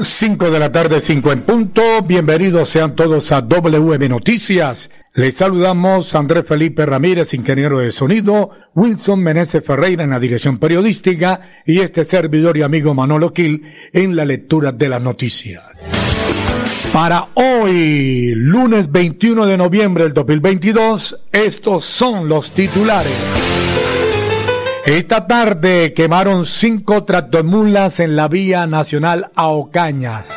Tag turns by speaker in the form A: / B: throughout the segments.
A: 5 de la tarde, 5 en punto. Bienvenidos sean todos a WM Noticias. Les saludamos Andrés Felipe Ramírez, ingeniero de sonido, Wilson Meneses Ferreira en la dirección periodística y este servidor y amigo Manolo Quil en la lectura de las noticias. Para hoy, lunes 21 de noviembre del 2022, estos son los titulares. Esta tarde quemaron cinco tractomulas en la vía nacional a Ocañas.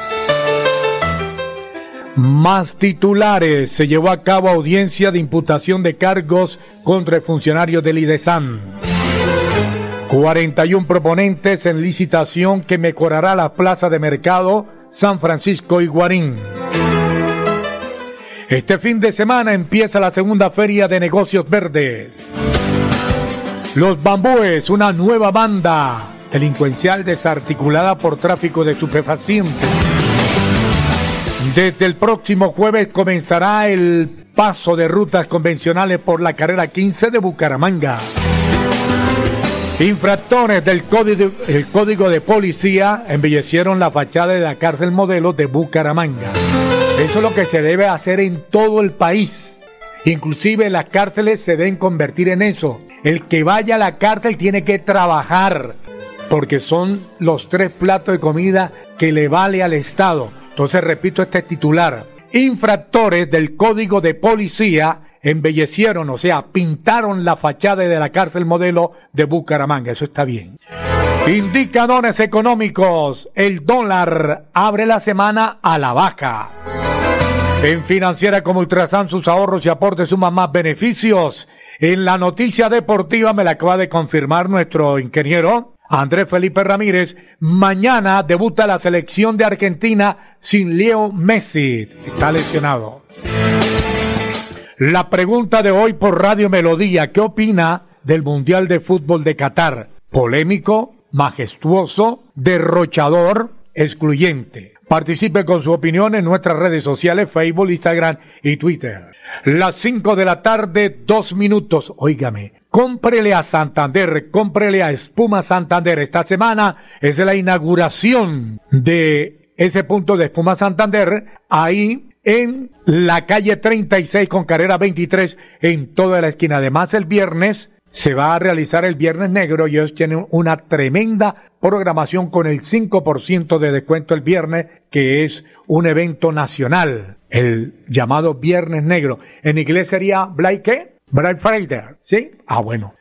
A: Más titulares. Se llevó a cabo audiencia de imputación de cargos contra el funcionario del IDESAN. 41 proponentes en licitación que mejorará la plaza de mercado San Francisco y Guarín. Este fin de semana empieza la segunda feria de negocios verdes. Los Bambúes, una nueva banda delincuencial desarticulada por tráfico de estupefacientes. Desde el próximo jueves comenzará el paso de rutas convencionales por la carrera 15 de Bucaramanga. Infractores del código, código de policía embellecieron la fachada de la cárcel modelo de Bucaramanga. Eso es lo que se debe hacer en todo el país. Inclusive las cárceles se deben convertir en eso. El que vaya a la cárcel tiene que trabajar, porque son los tres platos de comida que le vale al Estado. Entonces repito este titular. Infractores del código de policía embellecieron, o sea, pintaron la fachada de la cárcel modelo de Bucaramanga. Eso está bien. Indicadores económicos. El dólar abre la semana a la baja. En Financiera como Ultrasan sus ahorros y aportes suman más beneficios. En la noticia deportiva me la acaba de confirmar nuestro ingeniero Andrés Felipe Ramírez. Mañana debuta la selección de Argentina sin Leo Messi. Está lesionado. La pregunta de hoy por Radio Melodía. ¿Qué opina del Mundial de Fútbol de Qatar? Polémico, majestuoso, derrochador, excluyente. Participe con su opinión en nuestras redes sociales, Facebook, Instagram y Twitter. Las 5 de la tarde, dos minutos. Óigame, cómprele a Santander, cómprele a Espuma Santander. Esta semana es la inauguración de ese punto de Espuma Santander. Ahí en la calle 36 con carrera 23 en toda la esquina. Además, el viernes se va a realizar el Viernes Negro y ellos tienen una tremenda programación con el 5% de descuento el viernes, que es un evento nacional, el llamado Viernes Negro. En inglés sería Black ¿qué? Black Friday, ¿sí? Ah, bueno.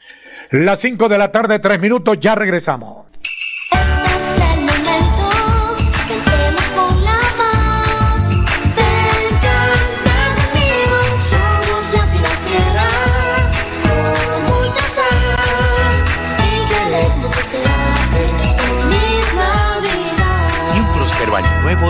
A: Las 5 de la tarde, 3 minutos, ya regresamos.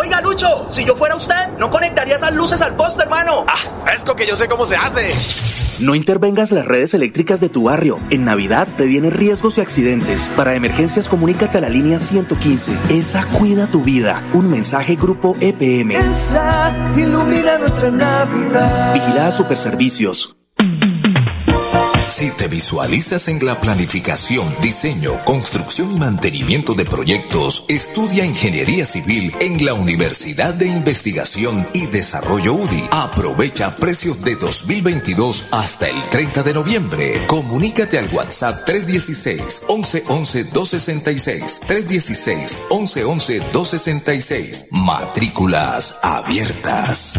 B: Oiga, Lucho, si yo fuera usted, no conectaría esas luces al poste, hermano.
C: Ah, fresco que yo sé cómo se hace.
B: No intervengas las redes eléctricas de tu barrio. En Navidad previene riesgos y accidentes. Para emergencias, comunícate a la línea 115. Esa cuida tu vida. Un mensaje Grupo EPM.
D: Esa ilumina nuestra Navidad.
B: Vigilada Superservicios.
E: Si te visualizas en la planificación, diseño, construcción y mantenimiento de proyectos, estudia Ingeniería Civil en la Universidad de Investigación y Desarrollo UDI. Aprovecha precios de 2022 hasta el 30 de noviembre. Comunícate al WhatsApp 316 1111 266 316 1111 266. Matrículas abiertas.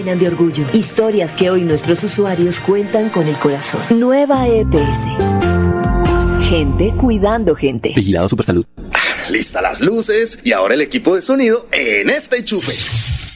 F: llenan de orgullo. Historias que hoy nuestros usuarios cuentan con el corazón. Nueva EPS. Gente cuidando gente.
G: Vigilado Supersalud.
C: Lista las luces y ahora el equipo de sonido en este enchufe.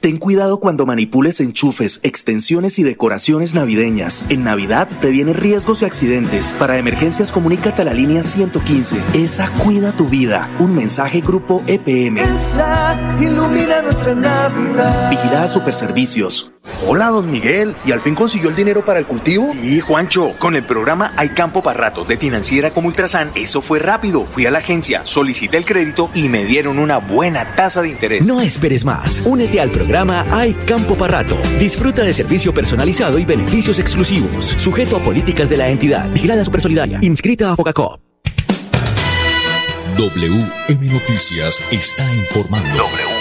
B: Ten cuidado cuando manipules enchufes, extensiones y decoraciones navideñas. En Navidad previene riesgos y accidentes. Para emergencias comunícate a la línea 115. Esa cuida tu vida. Un mensaje grupo EPM.
D: Esa ilumina nuestra Navidad.
B: Vigilada Superservicios.
C: Hola, don Miguel. ¿Y al fin consiguió el dinero para el cultivo?
H: Sí, Juancho. Con el programa Hay Campo para Rato de Financiera como Ultrasan, eso fue rápido. Fui a la agencia, solicité el crédito y me dieron una buena tasa de interés.
I: No esperes más. Únete al programa Hay Campo para Rato. Disfruta de servicio personalizado y beneficios exclusivos. Sujeto a políticas de la entidad. Vigilada Supersolidaria. Inscrita a Focacop.
J: WM Noticias está informando.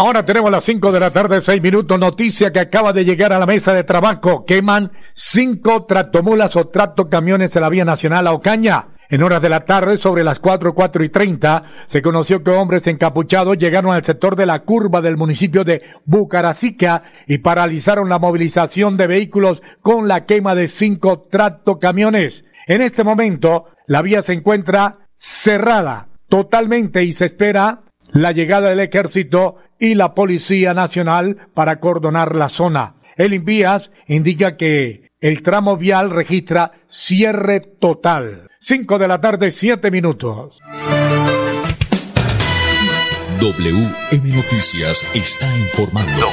A: Ahora tenemos las 5 de la tarde, 6 minutos. Noticia que acaba de llegar a la mesa de trabajo. Queman cinco tractomulas o tractocamiones en la vía nacional a Ocaña. En horas de la tarde, sobre las 4, 4 y 30, se conoció que hombres encapuchados llegaron al sector de la curva del municipio de Bucaracica y paralizaron la movilización de vehículos con la quema de cinco tractocamiones. En este momento, la vía se encuentra cerrada totalmente y se espera la llegada del ejército y la Policía Nacional para cordonar la zona. El Invías indica que el tramo vial registra cierre total. 5 de la tarde, 7 minutos.
J: WM Noticias está informando.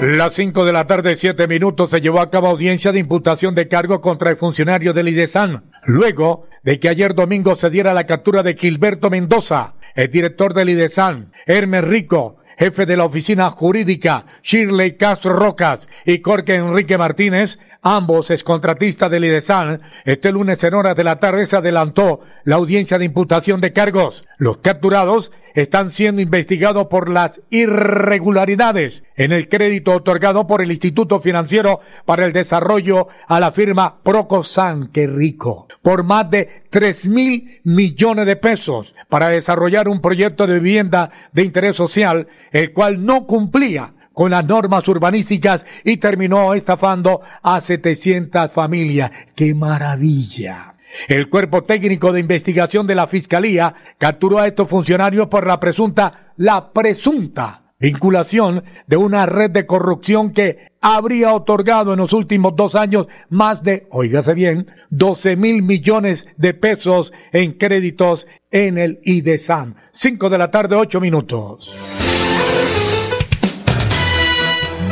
A: Las 5 de la tarde, 7 minutos, se llevó a cabo audiencia de imputación de cargo contra el funcionario del IDESAN, luego de que ayer domingo se diera la captura de Gilberto Mendoza, el director del IDESAN, Hermes Rico, jefe de la oficina jurídica, Shirley Castro Rocas y Jorge Enrique Martínez, ambos excontratistas del IDESAN, este lunes en horas de la tarde se adelantó la audiencia de imputación de cargos. Los capturados están siendo investigados por las irregularidades en el crédito otorgado por el Instituto Financiero para el Desarrollo a la firma Procosan, que rico, por más de tres mil millones de pesos para desarrollar un proyecto de vivienda de interés social, el cual no cumplía con las normas urbanísticas y terminó estafando a 700 familias. ¡Qué maravilla! El cuerpo técnico de investigación de la Fiscalía capturó a estos funcionarios por la presunta, la presunta vinculación de una red de corrupción que habría otorgado en los últimos dos años más de, oígase bien, 12 mil millones de pesos en créditos en el IDESAN. Cinco de la tarde, ocho minutos.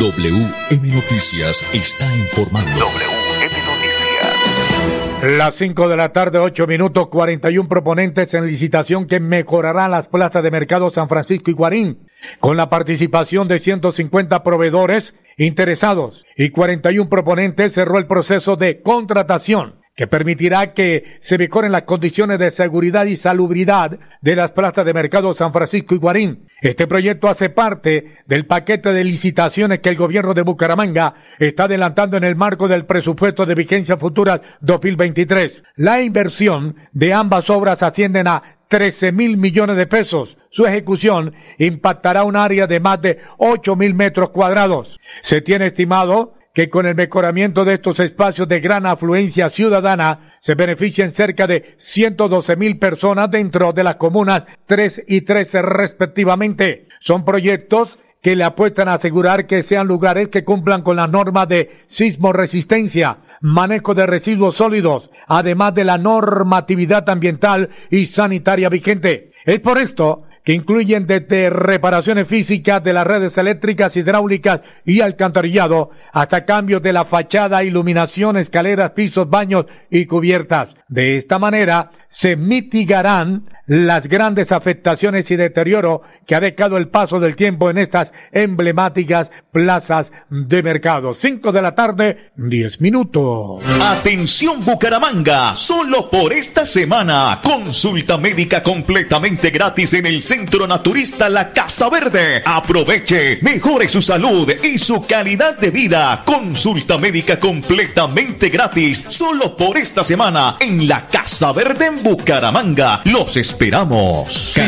J: WM Noticias está informando.
A: WM Noticias. Las 5 de la tarde, 8 minutos, 41 proponentes en licitación que mejorarán las plazas de mercado San Francisco y Guarín, con la participación de 150 proveedores interesados y 41 proponentes cerró el proceso de contratación que permitirá que se mejoren las condiciones de seguridad y salubridad de las plazas de mercado San Francisco y Guarín. Este proyecto hace parte del paquete de licitaciones que el gobierno de Bucaramanga está adelantando en el marco del presupuesto de vigencia futura 2023. La inversión de ambas obras ascienden a 13 mil millones de pesos. Su ejecución impactará un área de más de 8 mil metros cuadrados. Se tiene estimado que con el mejoramiento de estos espacios de gran afluencia ciudadana se benefician cerca de 112 mil personas dentro de las comunas 3 y 13 respectivamente. Son proyectos que le apuestan a asegurar que sean lugares que cumplan con las normas de sismo resistencia, manejo de residuos sólidos, además de la normatividad ambiental y sanitaria vigente. Es por esto que incluyen desde reparaciones físicas de las redes eléctricas, hidráulicas y alcantarillado, hasta cambios de la fachada, iluminación, escaleras, pisos, baños y cubiertas. De esta manera se mitigarán las grandes afectaciones y deterioro que ha dejado el paso del tiempo en estas emblemáticas plazas de mercado. Cinco de la tarde, diez minutos.
K: Atención Bucaramanga, solo por esta semana, consulta médica completamente gratis en el Centro Naturista La Casa Verde. Aproveche, mejore su salud y su calidad de vida. Consulta médica completamente gratis, solo por esta semana en La Casa Verde en Bucaramanga. Los esperamos.
A: Sí,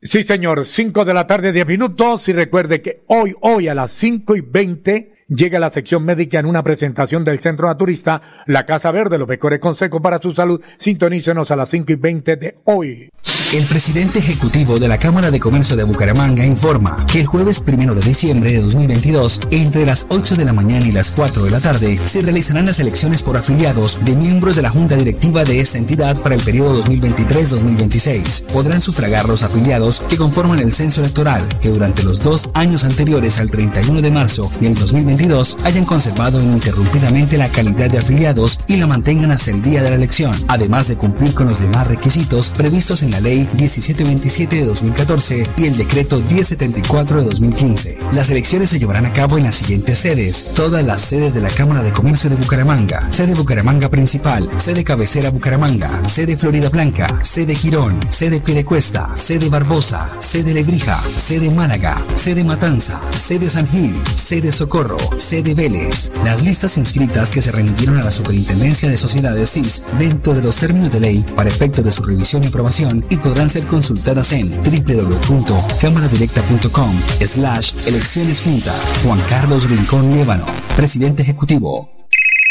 A: sí, señor. 5 de la tarde, 10 minutos. Y recuerde que hoy, hoy a las 5 y 20 llega la sección médica en una presentación del Centro Naturista, la Casa Verde, los mejores consejos para su salud. Sintonícenos a las 5 y 20 de hoy.
L: El presidente ejecutivo de la Cámara de Comercio de Bucaramanga informa que el jueves primero de diciembre de 2022, entre las 8 de la mañana y las 4 de la tarde, se realizarán las elecciones por afiliados de miembros de la Junta Directiva de esta entidad para el periodo 2023-2026. Podrán sufragar los afiliados que conforman el censo electoral, que durante los dos años anteriores al 31 de marzo y el 2022 hayan conservado ininterrumpidamente la calidad de afiliados y la mantengan hasta el día de la elección, además de cumplir con los demás requisitos previstos en la ley 1727 de 2014 y el decreto 1074 de 2015. Las elecciones se llevarán a cabo en las siguientes sedes, todas las sedes de la Cámara de Comercio de Bucaramanga, sede Bucaramanga Principal, sede Cabecera Bucaramanga, sede Florida Blanca, sede Girón, sede Piedecuesta, sede Barbosa, sede Lebrija, sede Málaga, sede Matanza, sede San Gil, sede Socorro, sede Vélez. Las listas inscritas que se remitieron a la Superintendencia de Sociedades CIS dentro de los términos de ley para efecto de su revisión y aprobación y podrán ser consultadas en www.cámaradirecta.com slash elecciones junta. Juan Carlos Rincón Líbano, presidente ejecutivo.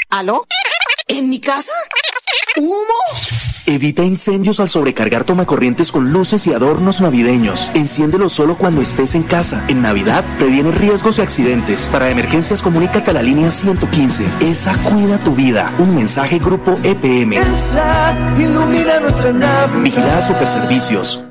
M: ¿Aló? ¿En mi casa? ¿Humo?
B: Evita incendios al sobrecargar tomacorrientes con luces y adornos navideños. Enciéndelo solo cuando estés en casa. En Navidad previene riesgos y accidentes. Para emergencias comunícate a la línea 115. Esa cuida tu vida. Un mensaje grupo EPM.
D: Esa ilumina nuestra Navidad.
B: Vigilada Superservicios.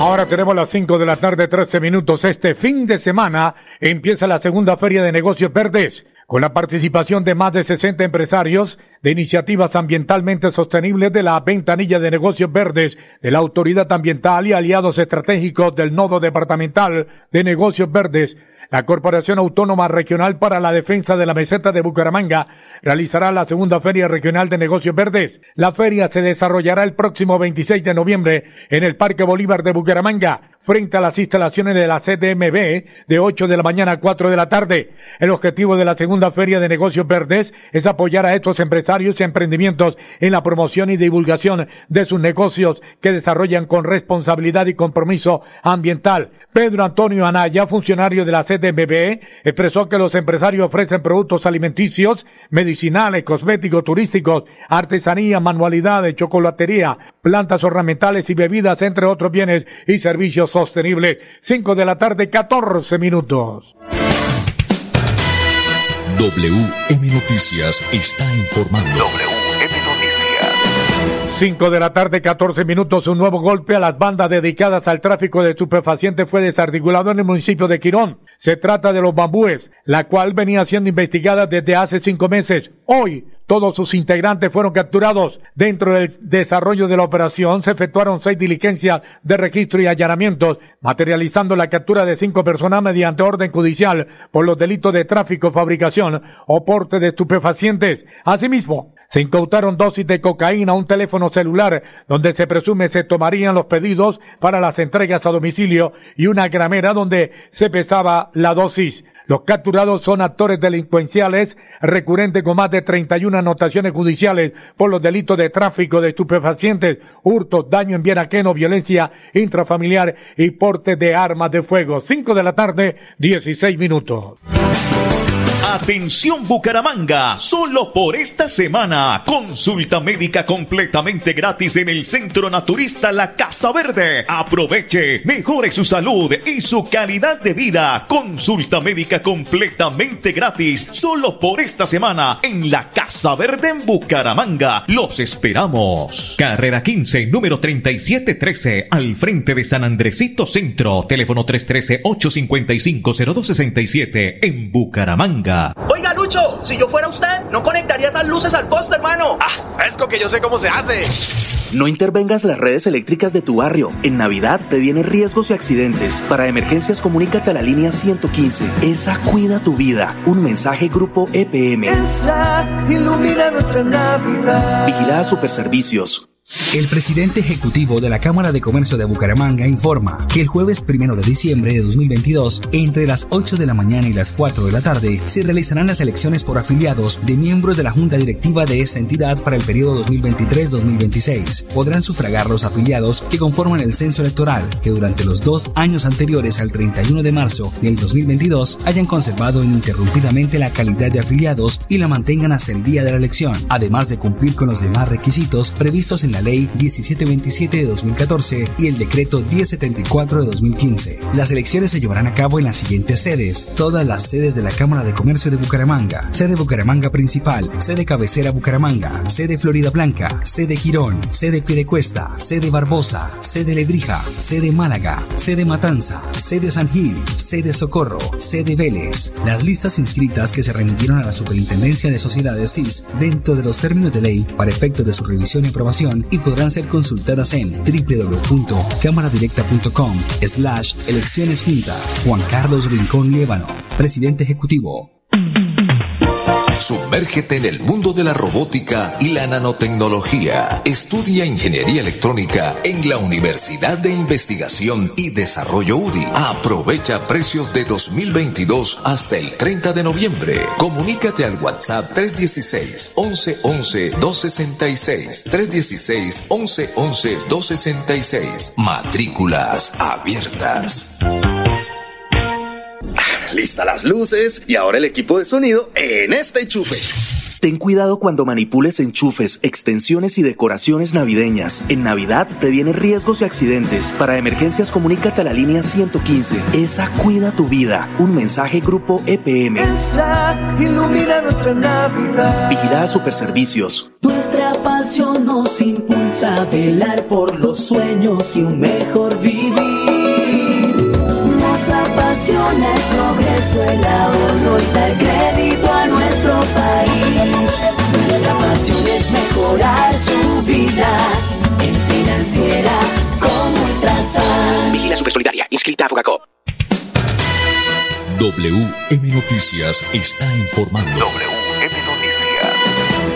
A: Ahora tenemos las 5 de la tarde, 13 minutos. Este fin de semana empieza la segunda Feria de Negocios Verdes, con la participación de más de 60 empresarios de iniciativas ambientalmente sostenibles de la Ventanilla de Negocios Verdes, de la Autoridad Ambiental y aliados estratégicos del Nodo Departamental de Negocios Verdes. La Corporación Autónoma Regional para la Defensa de la Meseta de Bucaramanga realizará la segunda Feria Regional de Negocios Verdes. La feria se desarrollará el próximo 26 de noviembre en el Parque Bolívar de Bucaramanga, frente a las instalaciones de la CDMB de 8 de la mañana a 4 de la tarde. El objetivo de la segunda Feria de Negocios Verdes es apoyar a estos empresarios y emprendimientos en la promoción y divulgación de sus negocios que desarrollan con responsabilidad y compromiso ambiental. Pedro Antonio Anaya, funcionario de la CDMB, expresó que los empresarios ofrecen productos alimenticios, medicinales, cosméticos, turísticos, artesanía, manualidades, chocolatería, plantas ornamentales y bebidas, entre otros bienes y servicios sostenibles. 5 de la tarde, 14 minutos.
E: WM Noticias está informando.
K: WM Noticias.
A: 5 de la tarde, 14 minutos, un nuevo golpe a las bandas dedicadas al tráfico de estupefacientes fue desarticulado en el municipio de Quirón. Se trata de los bambúes, la cual venía siendo investigada desde hace cinco meses. Hoy, todos sus integrantes fueron capturados. Dentro del desarrollo de la operación se efectuaron seis diligencias de registro y allanamientos, materializando la captura de cinco personas mediante orden judicial por los delitos de tráfico, fabricación o porte de estupefacientes. Asimismo, se incautaron dosis de cocaína, un teléfono celular donde se presume se tomarían los pedidos para las entregas a domicilio y una gramera donde se pesaba la dosis. Los capturados son actores delincuenciales recurrentes con más de 31 anotaciones judiciales por los delitos de tráfico de estupefacientes, hurto, daño en bien ajeno, violencia intrafamiliar y porte de armas de fuego. 5 de la tarde, 16 minutos.
K: Atención Bucaramanga, solo por esta semana, consulta médica completamente gratis en el Centro Naturista La Casa Verde. Aproveche, mejore su salud y su calidad de vida. Consulta médica completamente gratis, solo por esta semana en La Casa Verde en Bucaramanga. Los esperamos. Carrera 15, número 3713, al frente de San Andresito Centro, teléfono 313-855-0267 en Bucaramanga.
N: Oiga, Lucho, si yo fuera usted, no conectaría esas luces al poste, hermano.
O: Ah, fresco que yo sé cómo se hace.
B: No intervengas las redes eléctricas de tu barrio. En Navidad previene riesgos y accidentes. Para emergencias, comunícate a la línea 115. Esa cuida tu vida. Un mensaje Grupo EPM.
D: Esa ilumina nuestra Navidad.
B: Vigilada Superservicios.
L: El presidente ejecutivo de la Cámara de Comercio de Bucaramanga informa que el jueves primero de diciembre de 2022, entre las 8 de la mañana y las 4 de la tarde, se realizarán las elecciones por afiliados de miembros de la Junta Directiva de esta entidad para el periodo 2023-2026. Podrán sufragar los afiliados que conforman el censo electoral, que durante los dos años anteriores al 31 de marzo del 2022 hayan conservado ininterrumpidamente la calidad de afiliados y la mantengan hasta el día de la elección, además de cumplir con los demás requisitos previstos en la Ley 1727 de 2014 y el Decreto 1074 de 2015. Las elecciones se llevarán a cabo en las siguientes sedes, todas las sedes de la Cámara de Comercio de Bucaramanga, sede Bucaramanga Principal, sede Cabecera Bucaramanga, sede Florida Blanca, sede Girón, sede Piedecuesta, sede Barbosa, sede Lebrija, sede Málaga, sede Matanza, sede San Gil, sede Socorro, sede Vélez. Las listas inscritas que se remitieron a la Superintendencia de Sociedades CIS dentro de los términos de ley para efectos de su revisión y aprobación y podrán ser consultadas en www.cámaradirecta.com slash elecciones junta. Juan Carlos Rincón Líbano, presidente ejecutivo.
E: Sumérgete en el mundo de la robótica y la nanotecnología. Estudia ingeniería electrónica en la Universidad de Investigación y Desarrollo UDI. Aprovecha precios de 2022 hasta el 30 de noviembre. Comunícate al WhatsApp 316 1111 266 316 1111 266. Matrículas abiertas.
C: Lista las luces y ahora el equipo de sonido en este enchufe.
B: Ten cuidado cuando manipules enchufes, extensiones y decoraciones navideñas. En Navidad previene riesgos y accidentes. Para emergencias, comunícate a la línea 115. Esa cuida tu vida. Un mensaje Grupo EPM.
D: Esa ilumina nuestra Navidad.
B: Vigilada Superservicios.
P: Nuestra pasión nos impulsa a velar por los sueños y un mejor vivir. Nos apasiona el progreso, el ahorro y dar crédito a nuestro país. Nuestra pasión es mejorar su vida en financiera como Ultrasan.
Q: Vigila Supersolidaria, inscrita a Fogacop.
J: WM Noticias está informando.
K: WM Noticias.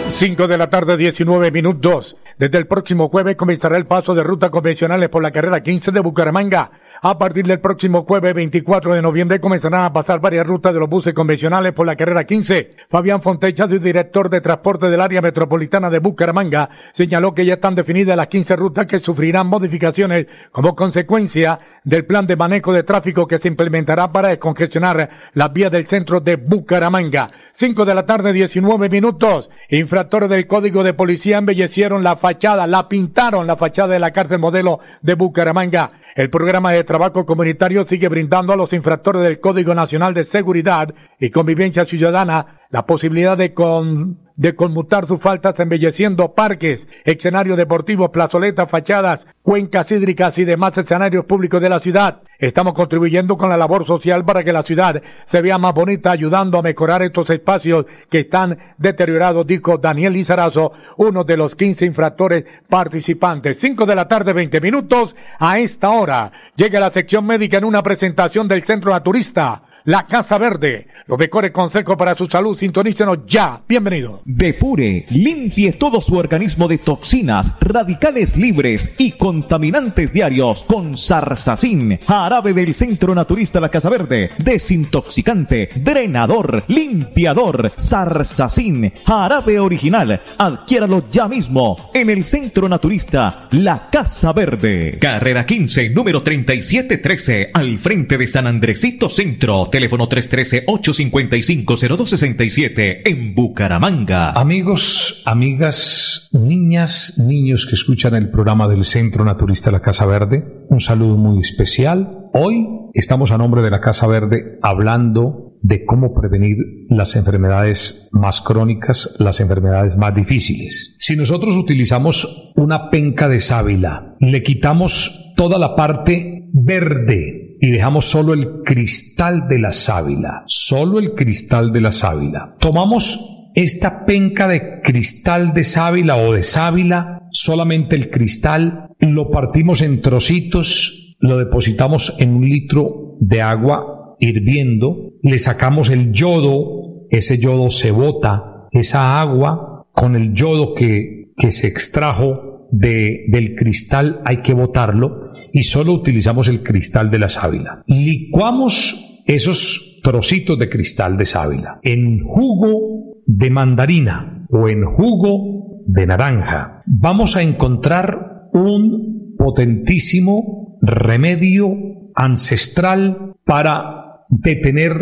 A: 5 de la tarde, 19 minutos. Desde el próximo jueves comenzará el paso de ruta convencionales por la carrera 15 de Bucaramanga. A partir del próximo jueves 24 de noviembre comenzarán a pasar varias rutas de los buses convencionales por la carrera 15. Fabián Fontecha, director de transporte del área metropolitana de Bucaramanga, señaló que ya están definidas las 15 rutas que sufrirán modificaciones como consecuencia del plan de manejo de tráfico que se implementará para descongestionar las vías del centro de Bucaramanga. 5 de la tarde, 19 minutos. Infractores del código de policía embellecieron la fachada, la pintaron la fachada de la cárcel modelo de Bucaramanga. El programa de trabajo comunitario sigue brindando a los infractores del Código Nacional de Seguridad y Convivencia Ciudadana la posibilidad de con de conmutar sus faltas embelleciendo parques, escenarios deportivos, plazoletas, fachadas, cuencas hídricas y demás escenarios públicos de la ciudad. Estamos contribuyendo con la labor social para que la ciudad se vea más bonita, ayudando a mejorar estos espacios que están deteriorados, dijo Daniel Lizarazo, uno de los 15 infractores participantes. 5 de la tarde, 20 minutos. A esta hora llega la sección médica en una presentación del Centro Naturista la Casa Verde. Los mejores consejos para su salud, sintonícenos ya. Bienvenido.
K: Depure, limpie todo su organismo de toxinas, radicales libres y contaminantes diarios con Sarsacin, jarabe del Centro Naturista La Casa Verde, desintoxicante, drenador, limpiador, Sarsacin, jarabe original. Adquiéralo ya mismo en el Centro Naturista La Casa Verde. Carrera 15, número 3713, al frente de San Andresito Centro teléfono 313-855-0267 en Bucaramanga.
R: Amigos, amigas, niñas, niños que escuchan el programa del Centro Naturista La Casa Verde, un saludo muy especial. Hoy estamos a nombre de la Casa Verde hablando de cómo prevenir las enfermedades más crónicas, las enfermedades más difíciles. Si nosotros utilizamos una penca de sábila, le quitamos toda la parte verde y dejamos solo el cristal de la sábila, solo el cristal de la sábila. Tomamos esta penca de cristal de sábila o de sábila, solamente el cristal, lo partimos en trocitos, lo depositamos en un litro de agua hirviendo, le sacamos el yodo, ese yodo se bota, esa agua con el yodo que, que se extrajo de, del cristal hay que botarlo y solo utilizamos el cristal de la sábila. Licuamos esos trocitos de cristal de sábila en jugo de mandarina o en jugo de naranja. Vamos a encontrar un potentísimo remedio ancestral para detener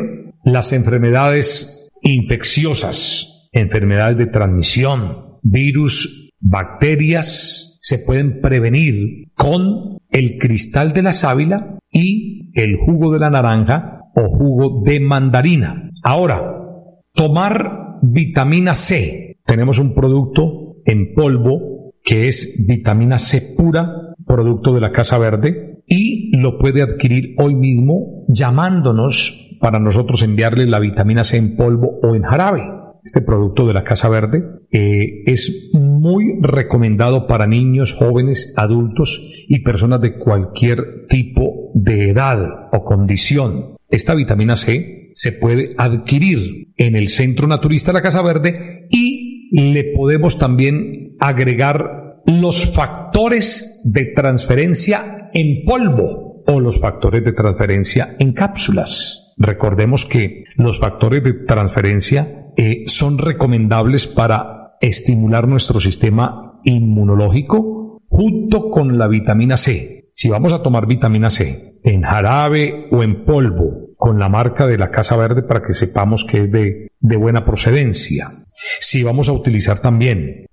R: las enfermedades infecciosas, enfermedades de transmisión, virus bacterias se pueden prevenir con el cristal de la sábila y el jugo de la naranja o jugo de mandarina. Ahora, tomar vitamina C. Tenemos un producto en polvo que es vitamina C pura, producto de la Casa Verde, y lo puede adquirir hoy mismo llamándonos para nosotros enviarle la vitamina C en polvo o en jarabe este producto de la Casa Verde, eh, es muy recomendado para niños, jóvenes, adultos y personas de cualquier tipo de edad o condición. Esta vitamina C se puede adquirir en el Centro Naturista de la Casa Verde y le podemos también agregar los factores de transferencia en polvo o los factores de transferencia en cápsulas. Recordemos que los factores de transferencia eh, son recomendables para estimular nuestro sistema inmunológico junto con la vitamina C. Si vamos a tomar vitamina C en jarabe o en polvo con la marca de la Casa Verde para que sepamos que es de, de buena procedencia. Si vamos a utilizar también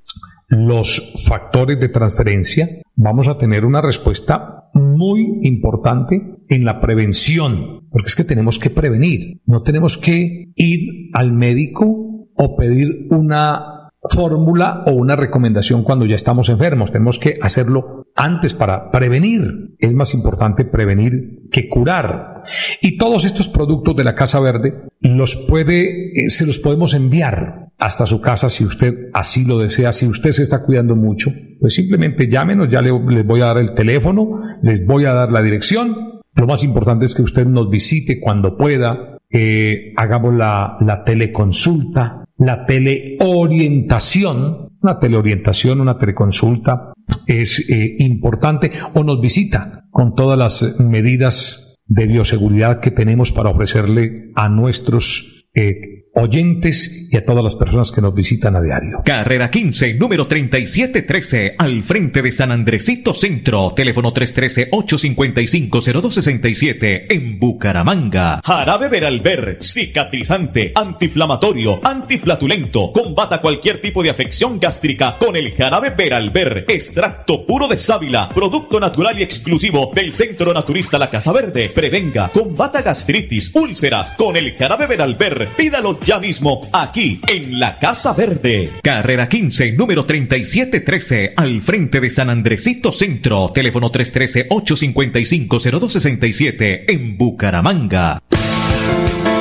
R: los factores de transferencia, vamos a tener una respuesta muy importante en la prevención, porque es que tenemos que prevenir, no tenemos que ir al médico o pedir una fórmula o una recomendación cuando ya estamos enfermos. Tenemos que hacerlo antes para prevenir. Es más importante prevenir que curar. Y todos estos productos de la Casa Verde los puede, eh, se los podemos enviar hasta su casa si usted así lo desea. Si usted se está cuidando mucho, pues simplemente llámenos, ya les voy a dar el teléfono, les voy a dar la dirección lo más importante es que usted nos visite cuando pueda, eh, hagamos la, la teleconsulta, la teleorientación, una teleorientación, una teleconsulta es eh, importante, o nos visita con todas las medidas de bioseguridad que tenemos para ofrecerle a nuestros eh, oyentes y a todas las personas que nos visitan a diario.
K: Carrera 15, número 3713, al frente de San Andresito Centro, teléfono 313-855-0267, en Bucaramanga. Jarabe Veralber, cicatrizante, antiinflamatorio, antiflatulento, combata cualquier tipo de afección gástrica con el jarabe Veralber, extracto puro de sábila, producto natural y exclusivo del Centro Naturista La Casa Verde. Prevenga, combata gastritis, úlceras con el jarabe Veralber. Pídalo ya mismo aquí en la Casa Verde. Carrera 15, número 3713, al frente de San Andresito Centro. Teléfono 313-855-0267 en Bucaramanga.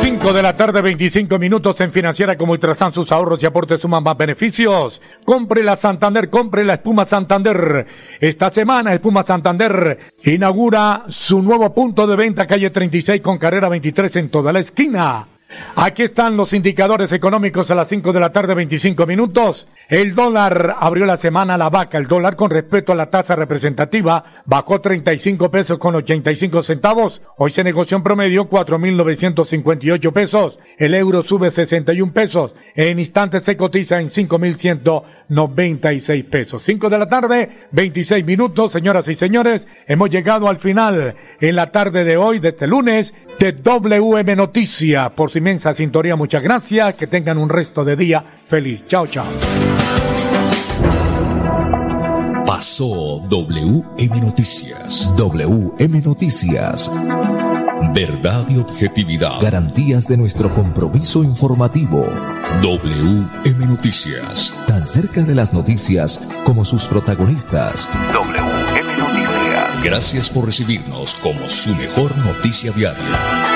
A: 5 de la tarde, 25 minutos en Financiera como Ultrasan. Sus ahorros y aportes suman más beneficios. Compre la Santander, compre la Espuma Santander. Esta semana, Espuma Santander inaugura su nuevo punto de venta, calle 36 con carrera 23 en toda la esquina. Aquí están los indicadores económicos a las 5 de la tarde, 25 minutos. El dólar abrió la semana a la vaca. El dólar con respecto a la tasa representativa bajó 35 pesos con 85 centavos. Hoy se negoció en promedio 4.958 pesos. El euro sube 61 pesos. En instantes se cotiza en 5.196 pesos. 5 de la tarde, 26 minutos. Señoras y señores, hemos llegado al final en la tarde de hoy, de este lunes, de WM Noticia. Por su inmensa sintonía, muchas gracias. Que tengan un resto de día feliz. Chao, chao.
J: Pasó WM Noticias. WM Noticias. Verdad y objetividad. Garantías de nuestro compromiso informativo. WM Noticias. Tan cerca de las noticias como sus protagonistas. WM Noticias. Gracias por recibirnos como su mejor noticia diaria.